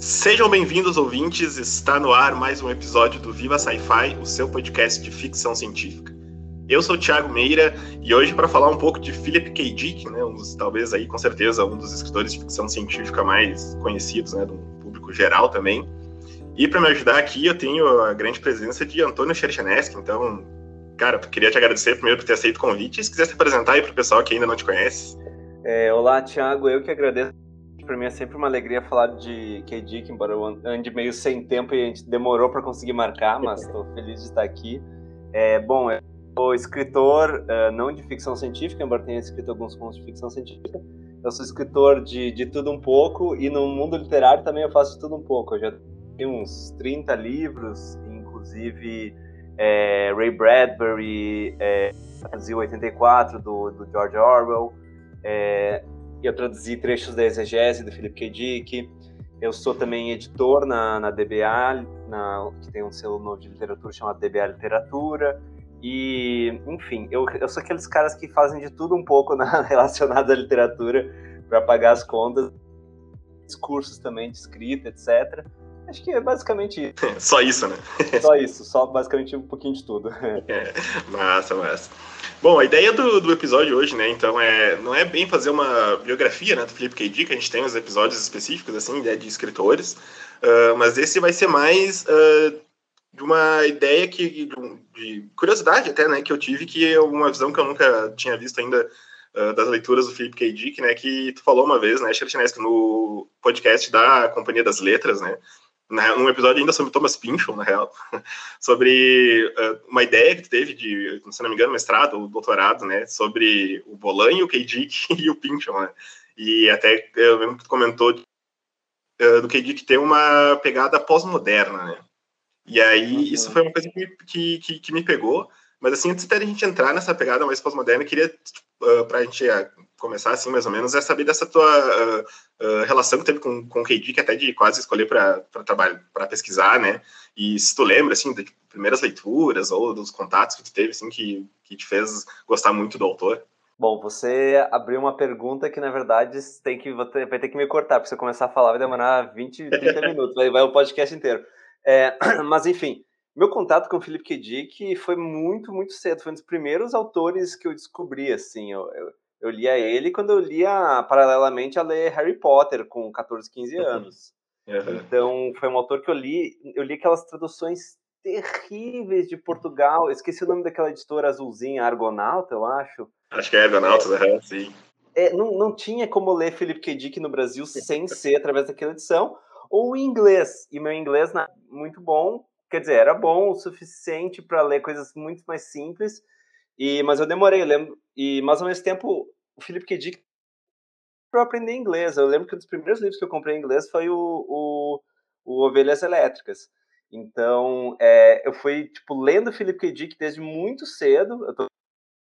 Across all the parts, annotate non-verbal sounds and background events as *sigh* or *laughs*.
Sejam bem-vindos, ouvintes. Está no ar mais um episódio do Viva Sci-Fi, o seu podcast de ficção científica. Eu sou o Thiago Meira e hoje para falar um pouco de Philip K. Dick, né, um dos, talvez aí com certeza um dos escritores de ficção científica mais conhecidos, né, do público geral também. E para me ajudar aqui, eu tenho a grande presença de Antônio Cherchenesky. Então, cara, queria te agradecer primeiro por ter aceito o convite. Se quiser se apresentar aí para o pessoal que ainda não te conhece. É, olá, Thiago. Eu que agradeço para mim é sempre uma alegria falar de KD, embora eu ande meio sem tempo e a gente demorou para conseguir marcar, mas estou *laughs* feliz de estar aqui. É, bom, eu sou escritor, uh, não de ficção científica, embora tenha escrito alguns contos de ficção científica. Eu sou escritor de, de tudo um pouco e no mundo literário também eu faço tudo um pouco. Eu já tenho uns 30 livros, inclusive é, Ray Bradbury, é, 84 do, do George Orwell, é, eu traduzi trechos da exegese do Felipe K. Dick. Eu sou também editor na, na DBA, na, que tem um selo novo de literatura chamado DBA Literatura. E, enfim, eu, eu sou aqueles caras que fazem de tudo um pouco na, *laughs* relacionado à literatura para pagar as contas, discursos também de escrita, etc. Acho que é basicamente isso. *laughs* Só isso, né? Só isso, só basicamente um pouquinho de tudo. *laughs* É, massa, massa. Bom, a ideia do, do episódio hoje, né, então, é, não é bem fazer uma biografia, né, do Felipe K. Dick, a gente tem os episódios específicos, assim, de, de escritores, uh, mas esse vai ser mais uh, de uma ideia que, de, de, curiosidade até, né, que eu tive, que é uma visão que eu nunca tinha visto ainda uh, das leituras do Felipe K. Dick, né, que tu falou uma vez, né, Chertinesco, no podcast da Companhia das Letras, né, na, num episódio ainda sobre Thomas Pynchon, na real, *laughs* sobre uh, uma ideia que tu teve de, se não me engano, mestrado ou doutorado, né, sobre o Bolanho, o K-Dick *laughs* e o Pynchon, né, e até eu lembro que tu comentou uh, do K-Dick ter uma pegada pós-moderna, né, e aí uhum. isso foi uma coisa que que, que, que me pegou, mas assim, antes de a gente entrar nessa pegada mais pós-moderna, eu queria, uh, para a gente uh, começar assim, mais ou menos, é saber dessa tua uh, relação que teve com, com o KD, que até de quase escolher para trabalhar, para pesquisar, né? E se tu lembra, assim, das primeiras leituras ou dos contatos que tu teve, assim, que, que te fez gostar muito do autor? Bom, você abriu uma pergunta que, na verdade, tem que, vai ter que me cortar, porque se eu começar a falar vai demorar 20, 30 *laughs* minutos, vai, vai o podcast inteiro. É, *clears throat* mas, enfim, meu contato com o Philip K. Dick foi muito, muito cedo. Foi um dos primeiros autores que eu descobri, assim. Eu, eu, eu lia ele quando eu lia, paralelamente, a ler Harry Potter, com 14, 15 uhum. anos. Uhum. Então, foi um autor que eu li. Eu li aquelas traduções terríveis de Portugal. Eu esqueci o nome daquela editora azulzinha, Argonauta, eu acho. Acho que é Argonauta, é, sim. É, não, não tinha como ler Philip K. Dick no Brasil sem *laughs* ser através daquela edição, ou em inglês. E meu inglês muito bom, quer dizer, era bom o suficiente para ler coisas muito mais simples, e mas eu demorei, eu lembro, e mas ao mesmo tempo o Felipe K. Para aprender inglês. Eu lembro que um dos primeiros livros que eu comprei em inglês foi o, o, o Ovelhas Elétricas. Então, é, eu fui, tipo, lendo Philip K. Dick desde muito cedo, eu tô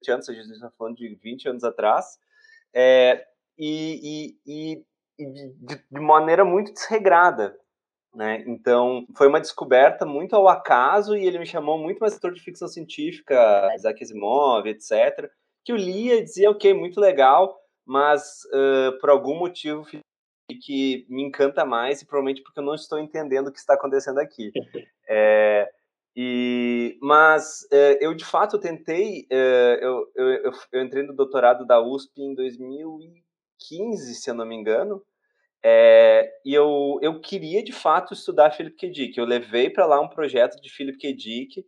20 anos, a gente está falando de 20 anos atrás, é, e, e, e de, de, maneira muito desregrada. Né? Então, foi uma descoberta muito ao acaso e ele me chamou muito mais autor de ficção científica, Isaac Asimov, etc., que eu lia e dizia, ok, muito legal, mas uh, por algum motivo que me encanta mais e provavelmente porque eu não estou entendendo o que está acontecendo aqui. *laughs* É, e, mas uh, eu de fato tentei, uh, eu, eu, eu, entrei no doutorado da USP em 2015, se eu não me engano, é, e eu, eu queria, de fato, estudar Philip K. Dick. Eu levei para lá um projeto de Philip K. Dick,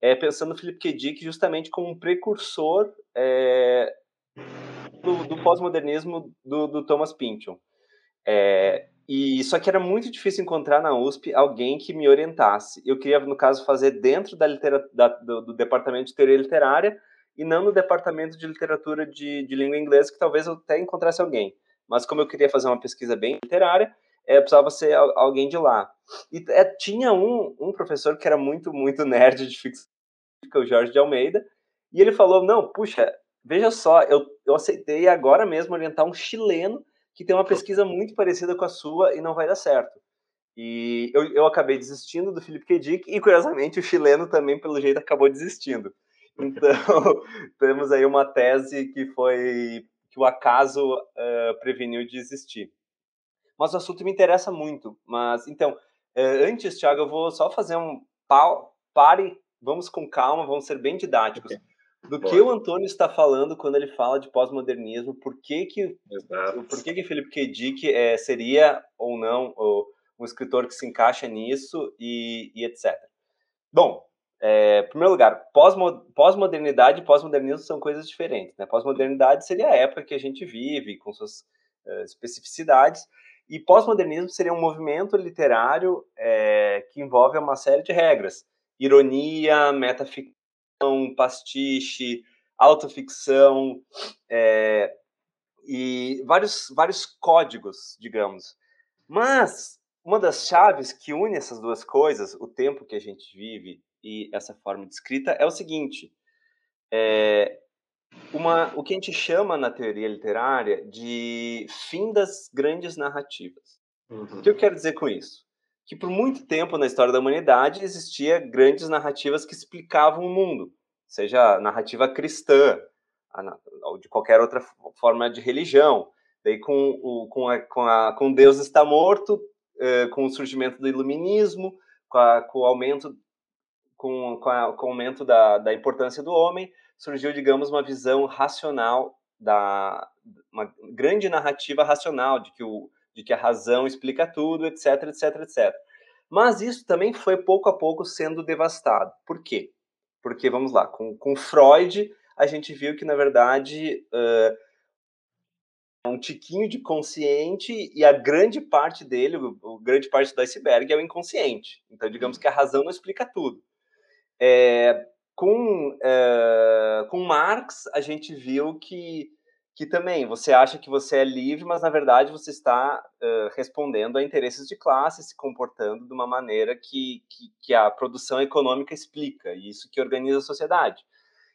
é, pensando no Philip K. Dick justamente como um precursor é, do, do pós-modernismo do, do, Thomas Pynchon. É, e só que era muito difícil encontrar na USP alguém que me orientasse. Eu queria, no caso, fazer dentro da, da do, do, departamento de teoria literária e não no departamento de literatura de, de língua inglesa, que talvez eu até encontrasse alguém mas como eu queria fazer uma pesquisa bem literária, é, precisava ser alguém de lá. E é, tinha um, um professor que era muito, muito nerd de ficção, o Jorge de Almeida, e ele falou, não, puxa, veja só, eu, eu aceitei agora mesmo orientar um chileno que tem uma pesquisa muito parecida com a sua e não vai dar certo. E eu, eu acabei desistindo do Felipe K. Dick, e curiosamente o chileno também, pelo jeito, acabou desistindo. *laughs* Então, *laughs* temos aí uma tese que foi que o acaso uh, preveniu de existir. mas o assunto me interessa muito. Mas, então, eh, antes, Thiago, eu vou só fazer um pau, pare, vamos com calma, vamos ser bem didáticos. Okay. Do Boa. que o Antônio está falando quando ele fala de pós-modernismo, por que que, Exato. por que que Felipe K. Dick é, seria ou não ou, um escritor que se encaixa nisso e, e etc. Bom, é, primeiro lugar, pós-modernidade e pós-modernismo são coisas diferentes. Né? Pós-modernidade seria a época que a gente vive, com suas uh, especificidades, e pós-modernismo seria um movimento literário é, que envolve uma série de regras: ironia, metaficção, pastiche, autoficção é, e vários, vários códigos, digamos. Mas uma das chaves que une essas duas coisas, o tempo que a gente vive e essa forma de escrita, é o seguinte: é, uma, o que a gente chama na teoria literária de fim das grandes narrativas. Uhum. O que eu quero dizer com isso? Que por muito tempo na história da humanidade existia grandes narrativas que explicavam o mundo, seja narrativa cristã, ou de qualquer outra forma de religião. Daí com o com, a, com, a, com Deus está morto, eh, com o surgimento do iluminismo, com, a, com o aumento com, com, a, com o aumento da, da importância do homem, surgiu, digamos, uma visão racional da uma grande narrativa racional de que o de que a razão explica tudo, etc, etc, etc. Mas isso também foi pouco a pouco sendo devastado. Por quê? Porque vamos lá, com, com Freud a gente viu que na verdade uh, um tiquinho de consciente e a grande parte dele, o, o grande parte do iceberg é o inconsciente. Então digamos que a razão não explica tudo. É, com, uh, com Marx, a gente viu que, que também você acha que você é livre, mas na verdade você está uh, respondendo a interesses de classe, se comportando de uma maneira que, que, que, a produção econômica explica, e isso que organiza a sociedade.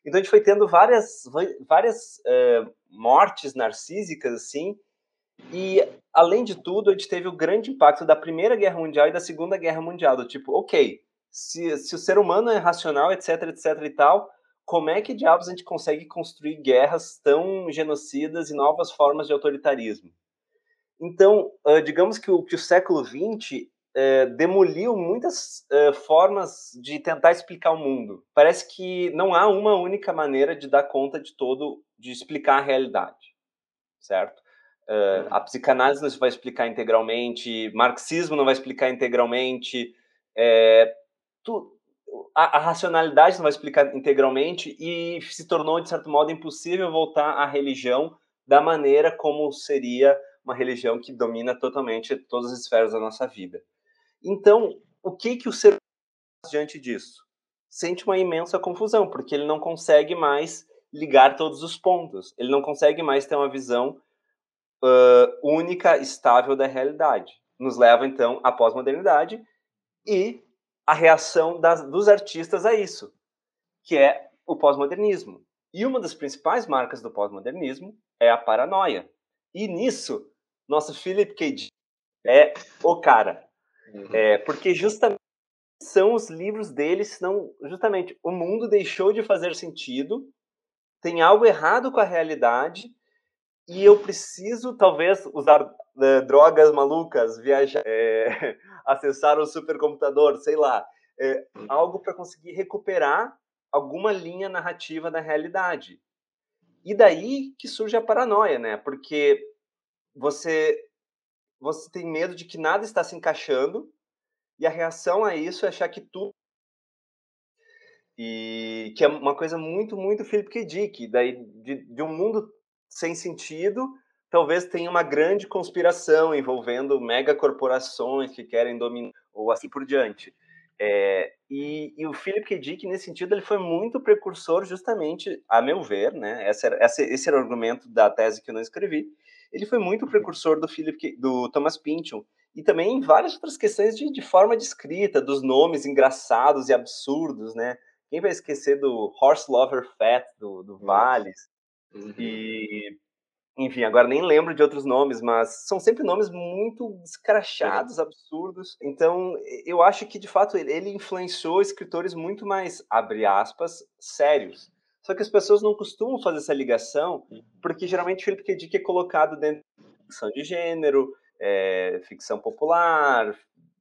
Então a gente foi tendo várias, várias uh, mortes narcísicas, assim, e além de tudo, a gente teve o grande impacto da Primeira Guerra Mundial e da Segunda Guerra Mundial, do tipo, ok, se, se o ser humano é racional, etc, etc e tal, como é que diabos a gente consegue construir guerras tão genocidas e novas formas de autoritarismo? Então, uh, digamos que o, que o século XX uh, demoliu muitas uh, formas de tentar explicar o mundo. Parece que não há uma única maneira de dar conta de todo, de explicar a realidade, certo? a psicanálise não vai explicar integralmente, marxismo não vai explicar integralmente, é, tu, a, a, racionalidade não vai explicar integralmente e se tornou, de certo modo, impossível voltar à religião da maneira como seria uma religião que domina totalmente todas as esferas da nossa vida. Então, o que, que o ser faz diante disso? Sente uma imensa confusão, porque ele não consegue mais ligar todos os pontos, ele não consegue mais ter uma visão uh, única, estável da realidade. Nos leva, então, à pós-modernidade e a reação das, dos artistas a isso, que é o pós-modernismo. E uma das principais marcas do pós-modernismo é a paranoia. E nisso, nosso Philip K. Dick é o cara. Uhum. É, porque justamente são os livros dele, senão justamente o mundo deixou de fazer sentido, tem algo errado com a realidade e eu preciso talvez usar né, drogas malucas, viajar, é, *laughs* acessar o supercomputador, sei lá, é, algo para conseguir recuperar alguma linha narrativa da realidade. E daí que surge a paranoia, né? Porque você você tem medo de que nada está se encaixando e a reação a isso é achar que tudo e que é uma coisa muito muito Philip K. Dick, daí de, de um mundo sem sentido talvez tenha uma grande conspiração envolvendo megacorporações que querem dominar, ou assim por diante. É, e, e, o Philip K. Dick, nesse sentido, ele foi muito precursor, justamente, a meu ver, né? Esse era, esse era o argumento da tese que eu não escrevi. Ele foi muito precursor do Philip K, do Thomas Pynchon e também em várias outras questões de, de forma de escrita, dos nomes engraçados e absurdos, né? Quem vai esquecer do Horse Lover Fat do, do Valles? Uhum. E enfim, agora nem lembro de outros nomes, mas são sempre nomes muito escrachados, absurdos. Então, eu acho que de fato ele influenciou escritores muito mais, abre aspas, sérios. Só que as pessoas não costumam fazer essa ligação, uhum. porque geralmente Philip K. Dick é colocado dentro de ficção de gênero, é, ficção popular,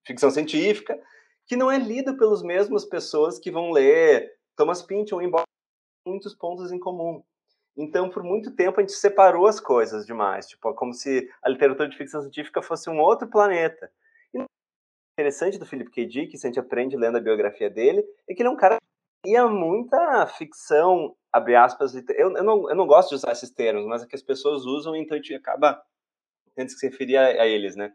ficção científica, que não é lido pelas mesmas pessoas que vão ler Thomas Pynchon, embora muitos pontos em comum. Então, por muito tempo, a gente separou as coisas demais, tipo, como se a literatura de ficção científica fosse um outro planeta. E o interessante do Philip K. Dick, que a gente aprende lendo a biografia dele, é que ele é um cara que ia muita ficção, abre aspas, eu, eu, não, eu não gosto de usar esses termos, mas é que as pessoas usam, então a gente acaba tendo que se referir a, a eles, né?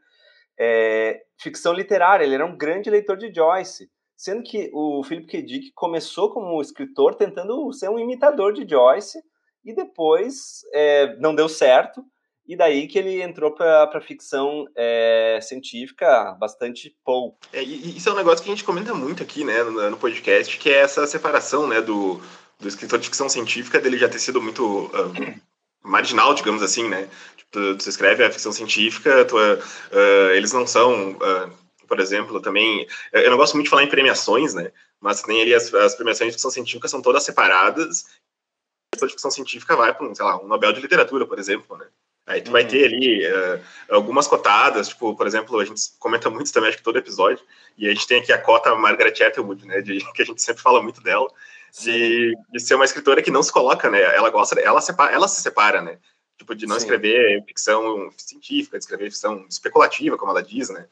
É, ficção literária, ele era um grande leitor de Joyce, sendo que o Philip K. Dick começou como escritor tentando ser um imitador de Joyce, e depois é, não deu certo, e daí que ele entrou para a ficção é, científica bastante pouco. É, isso é um negócio que a gente comenta muito aqui né, no, no podcast, que é essa separação né, do, do escritor de ficção científica, dele já ter sido muito uh, marginal, digamos assim, né? Tipo, tu, tu escreve a ficção científica, tu, uh, eles não são, uh, por exemplo, também... Eu não gosto muito de falar em premiações, né? Mas tem ali as, as premiações de ficção científica são todas separadas de ficção científica vai para um, sei lá, um Nobel de Literatura, por exemplo, né? Aí tu uhum. vai ter ali uh, algumas cotadas, tipo, por exemplo, a gente comenta muito também, acho que todo episódio, e a gente tem aqui a cota Margaret Atwood, né, de, *laughs* que a gente sempre fala muito dela, de, de, ser uma escritora que não se coloca, né, ela gosta, ela, separa, ela se separa, né, tipo, de não Sim. escrever ficção científica, de escrever ficção especulativa, como ela diz, né,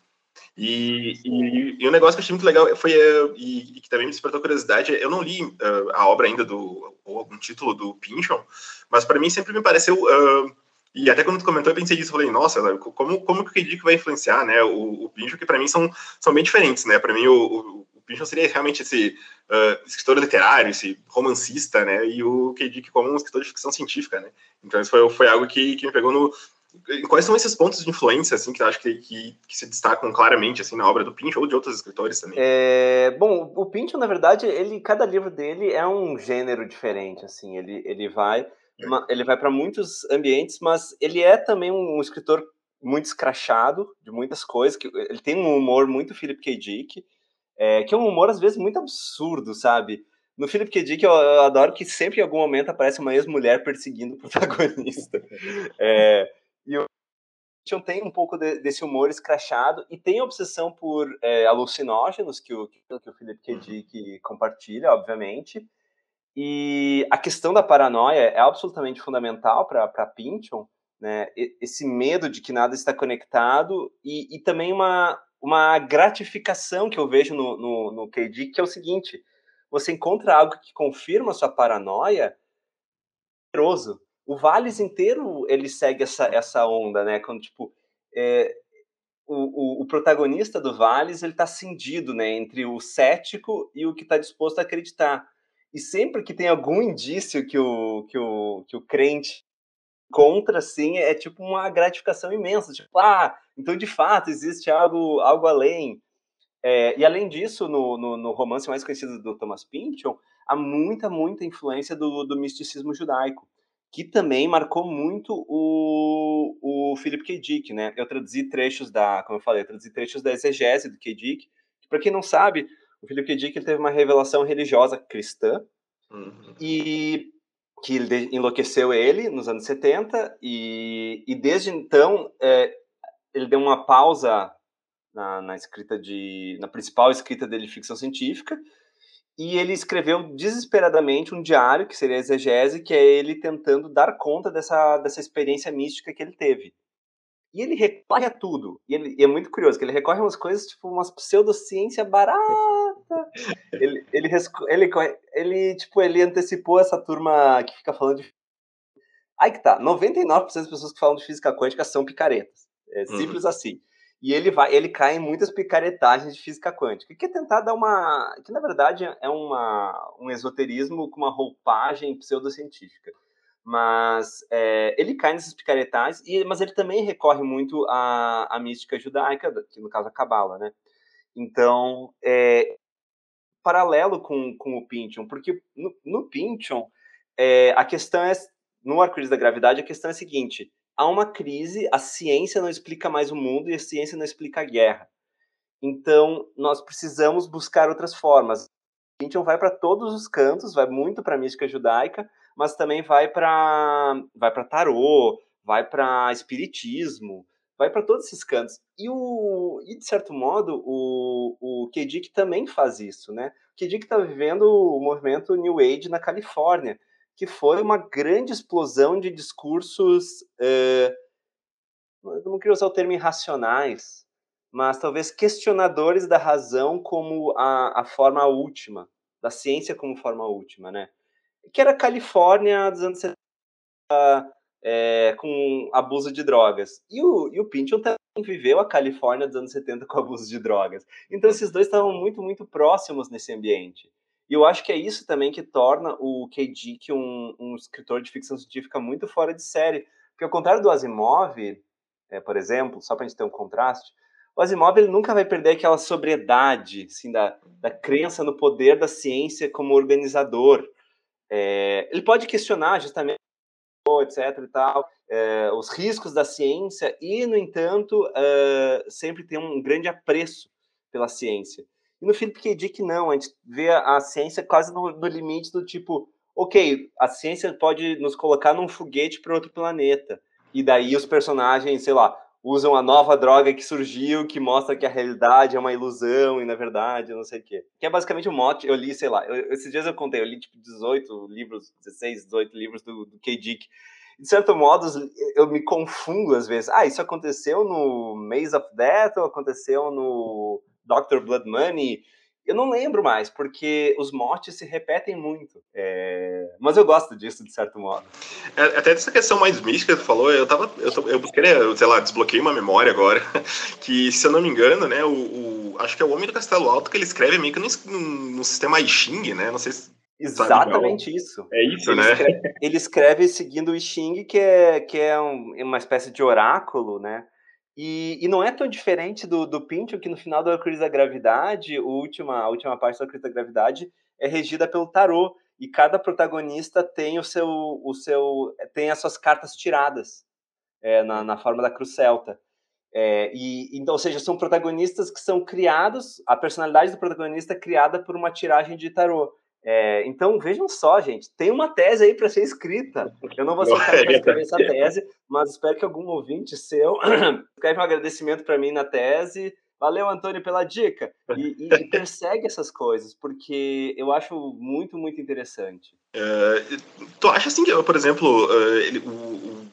e, e, e, um negócio que eu achei muito legal foi, uh, e, e, que também me despertou curiosidade, eu não li uh, a obra ainda do, ou algum título do Pynchon, mas para mim sempre me pareceu, uh, e até quando tu comentou eu pensei nisso, eu falei, nossa, como, como que o K. vai influenciar, né, o, o Pynchon, que para mim são, são bem diferentes, né, para mim o, o, Pynchon seria realmente esse escritor literário, esse romancista, né, e o K. Dick como um escritor de ficção científica, né, então isso foi, foi algo que, que me pegou no, Quais são esses pontos de influência, assim, que eu acho que, que, que, se destacam claramente, assim, na obra do Pinch ou de outros escritores também? É, bom, o Pinch, na verdade, ele, cada livro dele é um gênero diferente, assim, ele, ele vai, uma, ele vai para muitos ambientes, mas ele é também um, um, escritor muito escrachado de muitas coisas, que ele tem um humor muito Philip K. Dick, é, que é um humor, às vezes, muito absurdo, sabe? No Philip K. Dick, eu, eu adoro que sempre em algum momento aparece uma ex-mulher perseguindo o protagonista. *laughs* É, e o Christian tem um pouco de, desse humor escrachado e tem obsessão por é, alucinógenos, que o, que o Felipe K. Dick compartilha, obviamente. E a questão da paranoia é absolutamente fundamental para Pynchon, né? Esse medo de que nada está conectado e, e também uma, uma gratificação que eu vejo no, no, no KD, que é o seguinte: você encontra algo que confirma a sua paranoia, poderoso o Vales inteiro ele segue essa, essa onda, né? Quando, tipo, é, o, o, o, protagonista do Vales ele tá cindido, né? Entre o cético e o que está disposto a acreditar. E sempre que tem algum indício que o, que o, que o crente contra, assim, é tipo uma gratificação imensa. Tipo, ah, então de fato existe algo, algo além. É, e além disso, no, no, no, romance mais conhecido do Thomas Pynchon, há muita, muita influência do, do misticismo judaico que também marcou muito o, o Philip K. Dick, né? Eu traduzi trechos da, como eu falei, eu traduzi trechos da exegese do K. Dick, que para quem não sabe, o Philip K. Dick ele teve uma revelação religiosa cristã uhum. e que enlouqueceu ele nos anos 70 e, e desde então é, ele deu uma pausa na, na escrita de na principal escrita dele de ficção científica e ele escreveu desesperadamente um diário, que seria a exegese, que é ele tentando dar conta dessa, dessa experiência mística que ele teve. E ele recorre a tudo. E, ele, e é muito curioso, que ele recorre a umas coisas, tipo, umas pseudociência barata. *laughs* ele, ele, ele, ele, tipo, ele antecipou essa turma que fica falando de... Aí que tá, 99% das pessoas que falam de física quântica são picaretas. É simples uhum. assim. E ele vai, ele cai em muitas picaretagens de física quântica, que é tentar dar uma, que na verdade é uma, um esoterismo com uma roupagem pseudocientífica. Mas é, ele cai nessas picaretagens, e, mas ele também recorre muito à, à mística judaica, que no caso a Cabala, né? Então, é, paralelo com, com o Pynchon, porque no, no Pynchon, é, a questão é, no arco-íris da gravidade, a questão é a seguinte, há uma crise, a ciência não explica mais o mundo e a ciência não explica a guerra. Então, nós precisamos buscar outras formas. A gente não vai para todos os cantos, vai muito para a mística judaica, mas também vai para vai para tarô, vai para espiritismo, vai para todos esses cantos. E, o, e de certo modo, o, o K. Dick também faz isso, né? O K. Dick está vivendo o movimento New Age na Califórnia, que foi uma grande explosão de discursos. Uh, não queria usar o termo irracionais, mas talvez questionadores da razão como a, a forma última, da ciência como forma última, né? Que era a Califórnia dos anos 70, é, com abuso de drogas. E o, e o Pynchon também viveu a Califórnia dos anos 70 com abuso de drogas. Então esses dois estavam muito, muito próximos nesse ambiente. E eu acho que é isso também que torna o K.G. que um, um escritor de ficção científica muito fora de série. Porque ao contrário do Asimov, é, por exemplo, só para a gente ter um contraste, o Asimov ele nunca vai perder aquela sobriedade, assim, da, da crença no poder da ciência como organizador. É, ele pode questionar justamente etc e tal, é, os riscos da ciência e, no entanto, é, sempre tem um grande apreço pela ciência. E no Philip K. Dick, não, a gente vê a, ciência quase no, no, limite do tipo, ok, a ciência pode nos colocar num foguete para outro planeta, e daí os personagens, sei lá, usam a nova droga que surgiu, que mostra que a realidade é uma ilusão e na verdade não sei o quê. Que é basicamente o um mote, eu li, sei lá, eu, esses dias eu contei, eu li tipo 18 livros, 16, 18 livros do, do K. Dick. De certo modo, eu me confundo às vezes. Ah, isso aconteceu no Maze of Death ou aconteceu no Dr. Blood Money? Eu não lembro mais, porque os motes se repetem muito. É... Mas eu gosto disso, de certo modo. É, até dessa questão mais mística que tu falou, eu tava. Eu, eu busquei, sei lá, desbloqueei uma memória agora, *laughs* que, se eu não me engano, né, o, o acho que é o Homem do Castelo Alto que ele escreve meio que no, no sistema I Ching, né? Não sei se. Exatamente isso. É isso, ele né? Escreve, ele escreve seguindo o I Ching, que é, que é um, uma espécie de oráculo, né? E, e, não é tão diferente do, do Pinto, que no final da Crise da Gravidade, última, a última parte da Crise da Gravidade é regida pelo tarô. E cada protagonista tem o seu, o seu tem as suas cartas tiradas é, na, na forma da Cruz Celta. É, e, então, ou seja, são protagonistas que são criados, a personalidade do protagonista é criada por uma tiragem de tarô. É, então, vejam só, gente, tem uma tese aí para ser escrita. Eu não vou ser capaz de escrever essa *laughs* tese, mas espero que algum ouvinte seu *clears throat* escreva um agradecimento para mim na tese. Valeu, Antônio, pela dica. E, e, persegue essas coisas, porque eu acho muito, muito interessante. É, tu acha assim que, por exemplo, uh, ele, o, o,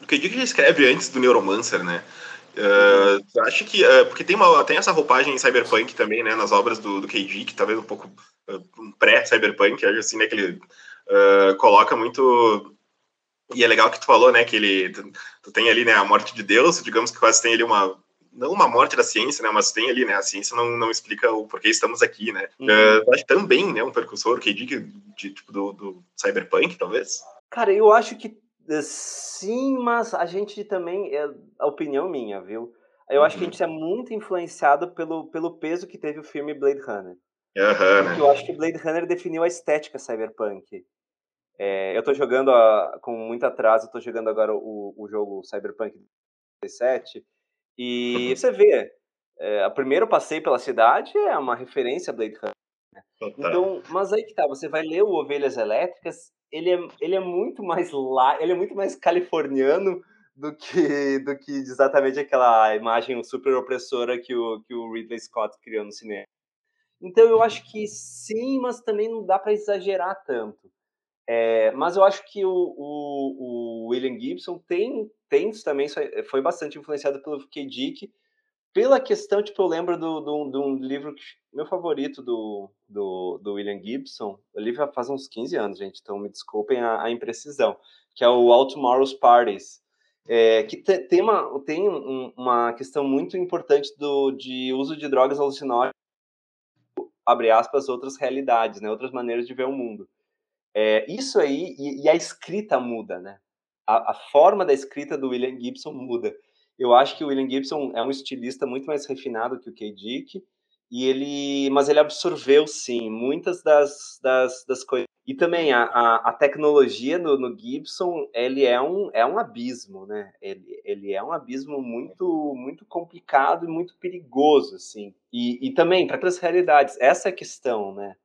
o que ele escreve antes do Neuromancer, né? Uh, acho que. Uh, porque tem, uma, tem essa roupagem cyberpunk também, né? Nas obras do, do KG, que talvez um pouco uh, pré-cyberpunk, acho assim, né? Que ele coloca muito. E é legal que tu falou, né? Que ele. Tu, tu, tem ali, né? A morte de Deus, digamos que quase tem ali uma. Não uma morte da ciência, né? Mas tem ali, né? A ciência não, não explica o porquê estamos aqui, né? Uhum. acho também, né? Um precursor, KG, de, de, tipo, do, do cyberpunk, talvez. Cara, eu acho que Sim, mas a gente também, é a opinião minha, viu? Eu acho que a uhum. gente é muito influenciado pelo, pelo peso que teve o filme Blade Runner. Uhum, eu acho que Blade Runner definiu a estética cyberpunk. É, eu tô jogando, a, com muito atraso, eu tô jogando agora o, o jogo Cyberpunk 17, e uhum. você vê, é, o primeiro passeio pela cidade é uma referência a Blade Runner. Né? Então, mas aí que tá, você vai ler o Ovelhas Elétricas ele é, ele é muito mais lá, ele é muito mais californiano do que do que exatamente aquela imagem super opressora que o, que o Ridley Scott criou no cinema. Então eu acho que sim, mas também não dá para exagerar tanto. É, mas eu acho que o, o, o, William Gibson tem, tem também foi bastante influenciado pelo K. Dick pela questão, tipo, eu lembro de do, do, um livro que, meu favorito do, do, do William Gibson, o livro faz uns 15 anos, gente, então me desculpem a, a imprecisão, que é o All Tomorrow's Parties, é, que te, tem, uma, tem um, uma questão muito importante do, de uso de drogas alucinógenas, abre aspas, outras realidades, né, outras maneiras de ver o mundo. É, isso aí, e, e, a escrita muda, né? A, a forma da escrita do William Gibson muda. Eu acho que o William Gibson é um estilista muito mais refinado que o K. Dick, e ele, mas ele absorveu sim muitas das, das, das coisas. E também a, a, a tecnologia no, no, Gibson, ele é um, é um abismo, né? Ele, ele é um abismo muito muito complicado e muito perigoso, assim. E, e também para outras realidades, essa é a questão, né?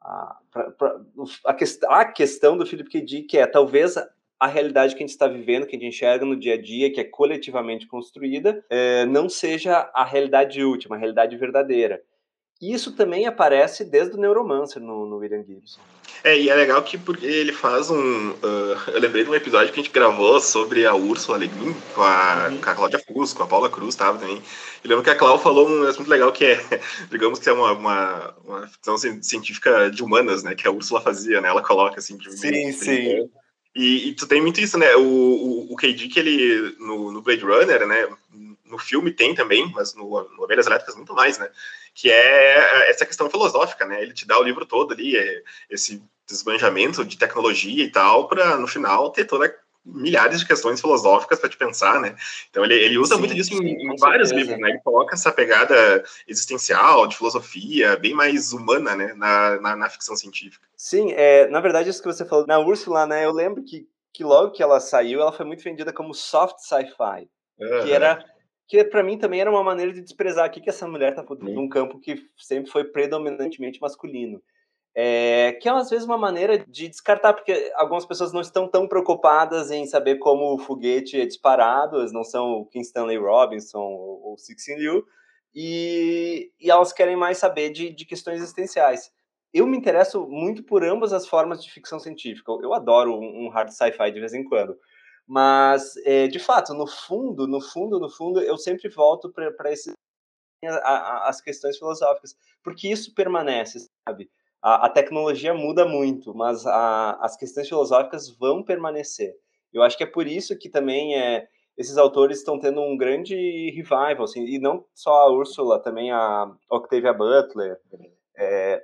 A, pra, pra, a, quest, a questão do Philip K. Dick é talvez a realidade que a gente está vivendo, que a gente enxerga no dia a dia, que é coletivamente construída, é, não seja a realidade última, a realidade verdadeira. Isso também aparece desde o Neuromancer no, no William Gibson. É, e é legal que porque ele faz um. Uh, eu lembrei de um episódio que a gente gravou sobre a Úrsula Le Guin, com a, uhum. com a Cláudia Fus, com a Paula Cruz, tava também. E lembro que a Cláudia falou um negócio muito legal que é, *laughs* digamos que é uma, uma, uma ficção científica de humanas, né? Que a Úrsula fazia, né? Ela coloca assim. De sim, sim. E, e, tu tem muito isso, né? O, o, o KD que ele, no, no Blade Runner, né? No filme tem também, mas no, no Ovelhas Elétricas muito mais, né? Que é essa questão filosófica, né? Ele te dá o livro todo ali, é esse desbanjamento de tecnologia e tal, para no final ter toda milhares de questões filosóficas para te pensar, né? Então ele, ele usa sim, muito disso sim, em, em vários certeza. livros, né? Ele coloca essa pegada existencial, de filosofia, bem mais humana, né? Na, na, na ficção científica. Sim, é, na verdade isso que você falou na Úrsula, né? Eu lembro que, que logo que ela saiu, ela foi muito vendida como soft sci-fi, uhum. que era que para mim também era uma maneira de desprezar aqui que essa mulher tá num campo que sempre foi predominantemente masculino. É, que é às vezes uma maneira de descartar, porque algumas pessoas não estão tão preocupadas em saber como o foguete é disparado, eles não são o King Stanley Robinson ou o Cixin Liu, e, e elas querem mais saber de, de questões existenciais. Eu me interesso muito por ambas as formas de ficção científica. Eu adoro um, um hard sci-fi de vez em quando. Mas, é, de fato, no fundo, no fundo, no fundo, eu sempre volto para as questões filosóficas, porque isso permanece, sabe? A, a tecnologia muda muito, mas a, as questões filosóficas vão permanecer. Eu acho que é por isso que também é, esses autores estão tendo um grande revival, assim, e não só a Úrsula, também a Octavia Butler, é,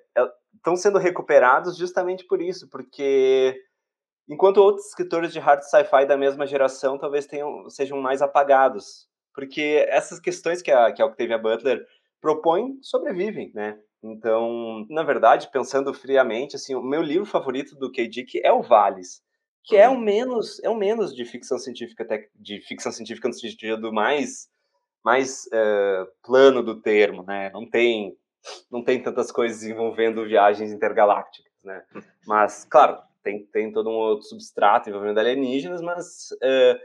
estão sendo recuperados justamente por isso, porque enquanto outros escritores de hard sci-fi da mesma geração talvez tenham, sejam mais apagados, porque essas questões que a, que a Octavia Butler propõe sobrevivem, né? Então, na verdade, pensando friamente, assim, o meu livro favorito do K. Dick é o Vales, que é o uhum. menos, é o menos de ficção científica, de ficção científica no sentido mais, mais uh, plano do termo, né? Não tem, não tem tantas coisas envolvendo viagens intergalácticas, né? *laughs* Mas, claro, tem, tem todo um outro substrato envolvendo alienígenas, mas uh,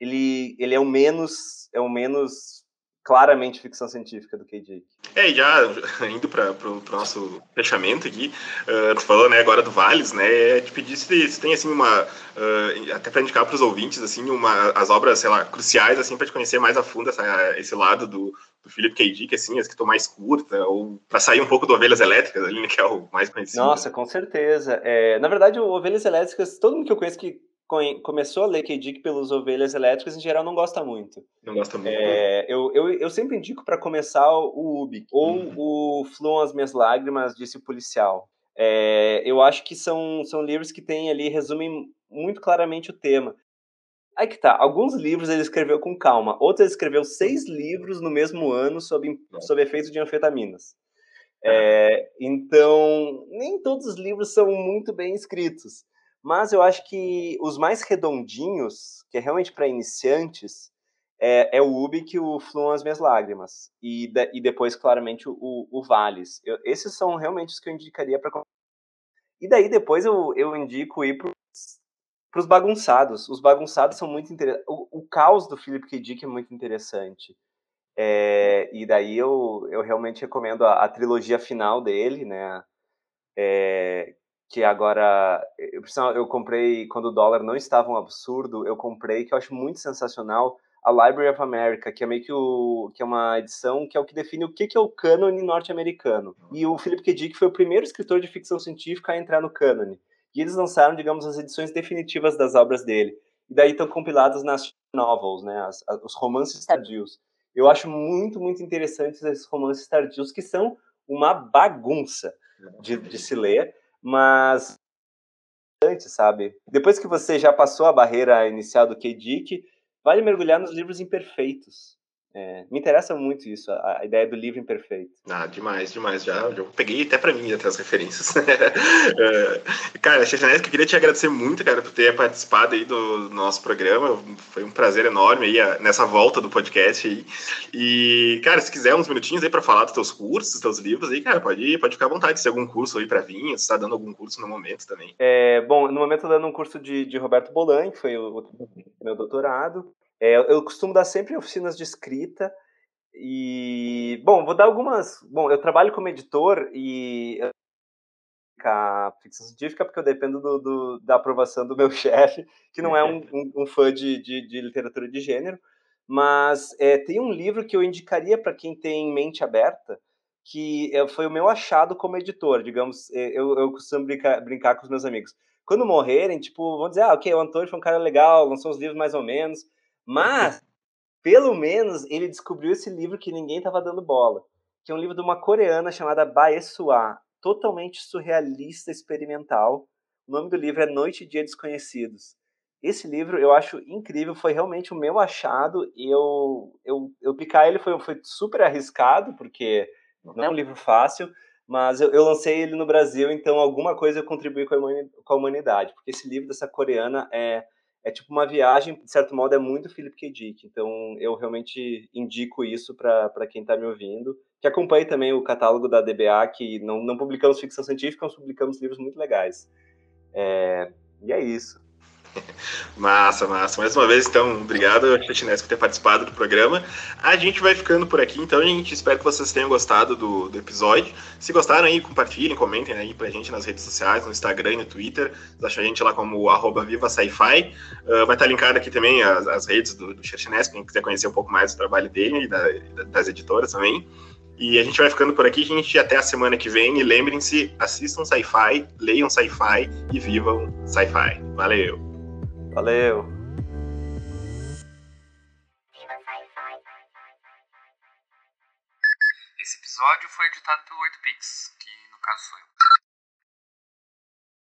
ele, ele é o menos, é o menos claramente ficção científica do K.J. É, e já *laughs* indo para o nosso fechamento aqui, uh, tu falou né, agora do Vales, né, te pedir se, se tem assim uma, uh, até para indicar para os ouvintes, assim, uma, as obras, sei lá, cruciais, assim, para te conhecer mais a fundo essa, esse lado do, do Philip K. Dick, assim, as que estão mais curta, ou para sair um pouco do Ovelhas Elétricas ali, né, que é o mais conhecido. Nossa, com certeza. É, na verdade, o Ovelhas Elétricas, todo mundo que eu conheço que começou a ler K-Dick pelos ovelhas elétricas, em geral não gosta muito. Não gosta muito. É, eu, eu, eu sempre indico para começar o Ubik, ou uhum. o Fluam as Minhas Lágrimas, disse o policial. É, eu acho que são, são livros que têm ali, resumem muito claramente o tema. Aí que tá, alguns livros ele escreveu com calma, outros ele escreveu seis livros no mesmo ano sob, sob efeito de anfetaminas. É, então, nem todos os livros são muito bem escritos. Mas eu acho que os mais redondinhos, que é realmente para iniciantes, é, é, o Ubi que o Fluam as Minhas Lágrimas. E, de, e depois, claramente, o, o Vales. Eu, esses são realmente os que eu indicaria para. E daí depois eu, eu indico ir para os bagunçados. Os bagunçados são muito interessantes. O, o, caos do Philip K. Dick é muito interessante. É, e daí eu, eu realmente recomendo a, a trilogia final dele, né? É, que agora eu, eu comprei quando o dólar não estava um absurdo, eu comprei que eu acho muito sensacional a Library of America, que é meio que o que é uma edição que é o que define o que que é o cânone norte-americano. E o Philip K. Dick foi o primeiro escritor de ficção científica a entrar no cânone. E eles lançaram, digamos, as edições definitivas das obras dele. E daí estão compilados nas novels, né, as, as, os romances tardios. Eu acho muito, muito interessantes esses romances tardios que são uma bagunça de, de se ler mas sabe? Depois que você já passou a barreira inicial do K-Dick, vale mergulhar nos livros imperfeitos. É, me interessa muito isso, a, a, ideia do livro imperfeito. Ah, demais, demais. Já, já peguei até para mim até as referências. *laughs* é, cara, que eu queria te agradecer muito, cara, por ter participado aí do, do nosso programa. Foi um prazer enorme aí nessa volta do podcast aí. E, cara, se quiser uns minutinhos aí para falar dos teus cursos, dos teus livros aí, cara, pode, pode ficar à vontade. Se algum curso aí para vir, se está dando algum curso no momento também. É, bom, no momento eu tô dando um curso de, de Roberto Bolan, que foi o, o meu doutorado. É, eu costumo dar sempre oficinas de escrita e, bom, vou dar algumas. Bom, eu trabalho como editor e a ficção científica porque eu dependo do, do, da aprovação do meu *laughs* chefe, que não é um, *laughs* um, um fã de, de, de, literatura de gênero, mas é, tem um livro que eu indicaria para quem tem mente aberta, que é, foi o meu achado como editor, digamos, é, eu, eu costumo brincar, brincar com os meus amigos. Quando morrerem, tipo, vão dizer, ah, ok, o Antônio foi um cara legal, lançou uns livros mais ou menos, mas, pelo menos, ele descobriu esse livro que ninguém estava dando bola, que é um livro de uma coreana chamada Bae Sua, totalmente surrealista experimental. O nome do livro é Noite e Dia Desconhecidos. Esse livro eu acho incrível, foi realmente o meu achado. Eu, eu, eu picar ele foi, foi super arriscado, porque não é um livro fácil, mas eu, eu lancei ele no Brasil, então alguma coisa eu contribuí com a humanidade, porque esse livro dessa coreana é é tipo uma viagem, de certo modo, é muito Philip K. Dick. Então, eu realmente indico isso para quem está me ouvindo. Que acompanhe também o catálogo da DBA, que não, não publicamos ficção científica, mas publicamos livros muito legais. É, e é isso. *laughs* Massa, massa. Mais uma vez, então, obrigado, Chetinés, por ter participado do programa. A gente vai ficando por aqui, então, gente espera que vocês tenham gostado do, do episódio. Se gostaram aí, compartilhem, comentem aí pra gente nas redes sociais, no Instagram e no Twitter. Vocês acham a gente lá como arroba Viva Sci-Fi. Uh, vai estar linkado aqui também as, as redes do, do quem quiser conhecer um pouco mais do trabalho dele e da, das editoras também. E a gente vai ficando por aqui, gente, até a semana que vem. E lembrem-se, assistam sci-fi, leiam sci-fi e vivam sci-fi. Valeu! Valeu! Esse episódio foi editado pelo 8pix, que no caso sou eu.